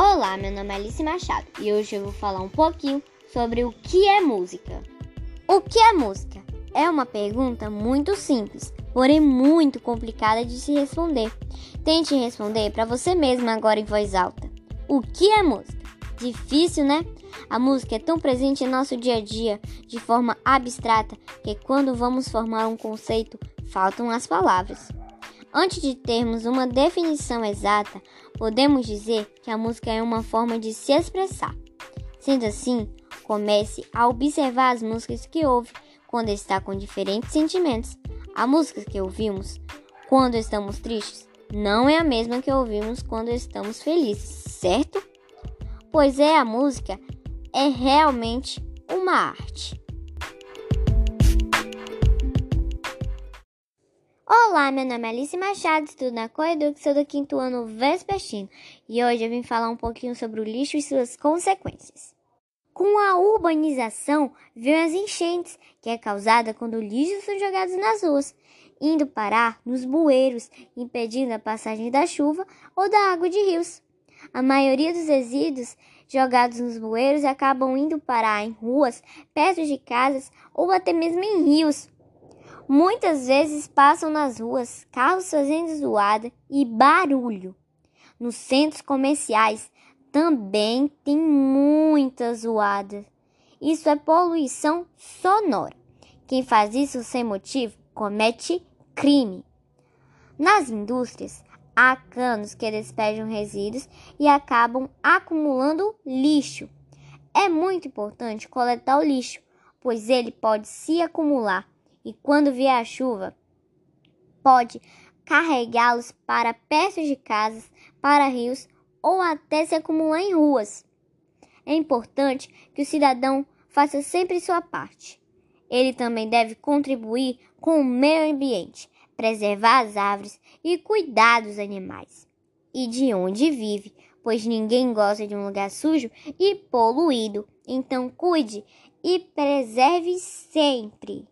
Olá, meu nome é Alice Machado e hoje eu vou falar um pouquinho sobre o que é música. O que é música? É uma pergunta muito simples, porém muito complicada de se responder. Tente responder para você mesma agora em voz alta. O que é música? Difícil, né? A música é tão presente em nosso dia a dia, de forma abstrata, que quando vamos formar um conceito, faltam as palavras. Antes de termos uma definição exata, podemos dizer que a música é uma forma de se expressar. Sendo assim, comece a observar as músicas que ouve quando está com diferentes sentimentos. A música que ouvimos quando estamos tristes não é a mesma que ouvimos quando estamos felizes, certo? Pois é, a música é realmente uma arte. Olá, meu nome é Alice Machado, estudo na Coeduc, sou do quinto ano vespertino e hoje eu vim falar um pouquinho sobre o lixo e suas consequências. Com a urbanização, veio as enchentes, que é causada quando lixos são jogados nas ruas, indo parar nos bueiros, impedindo a passagem da chuva ou da água de rios. A maioria dos resíduos jogados nos bueiros acabam indo parar em ruas, perto de casas ou até mesmo em rios. Muitas vezes passam nas ruas carros fazendo zoada e barulho. Nos centros comerciais também tem muita zoada. Isso é poluição sonora. Quem faz isso sem motivo comete crime. Nas indústrias, há canos que despejam resíduos e acabam acumulando lixo. É muito importante coletar o lixo, pois ele pode se acumular e quando vier a chuva, pode carregá-los para perto de casas, para rios ou até se acumular em ruas. É importante que o cidadão faça sempre sua parte. Ele também deve contribuir com o meio ambiente, preservar as árvores e cuidar dos animais e de onde vive, pois ninguém gosta de um lugar sujo e poluído. Então cuide e preserve sempre.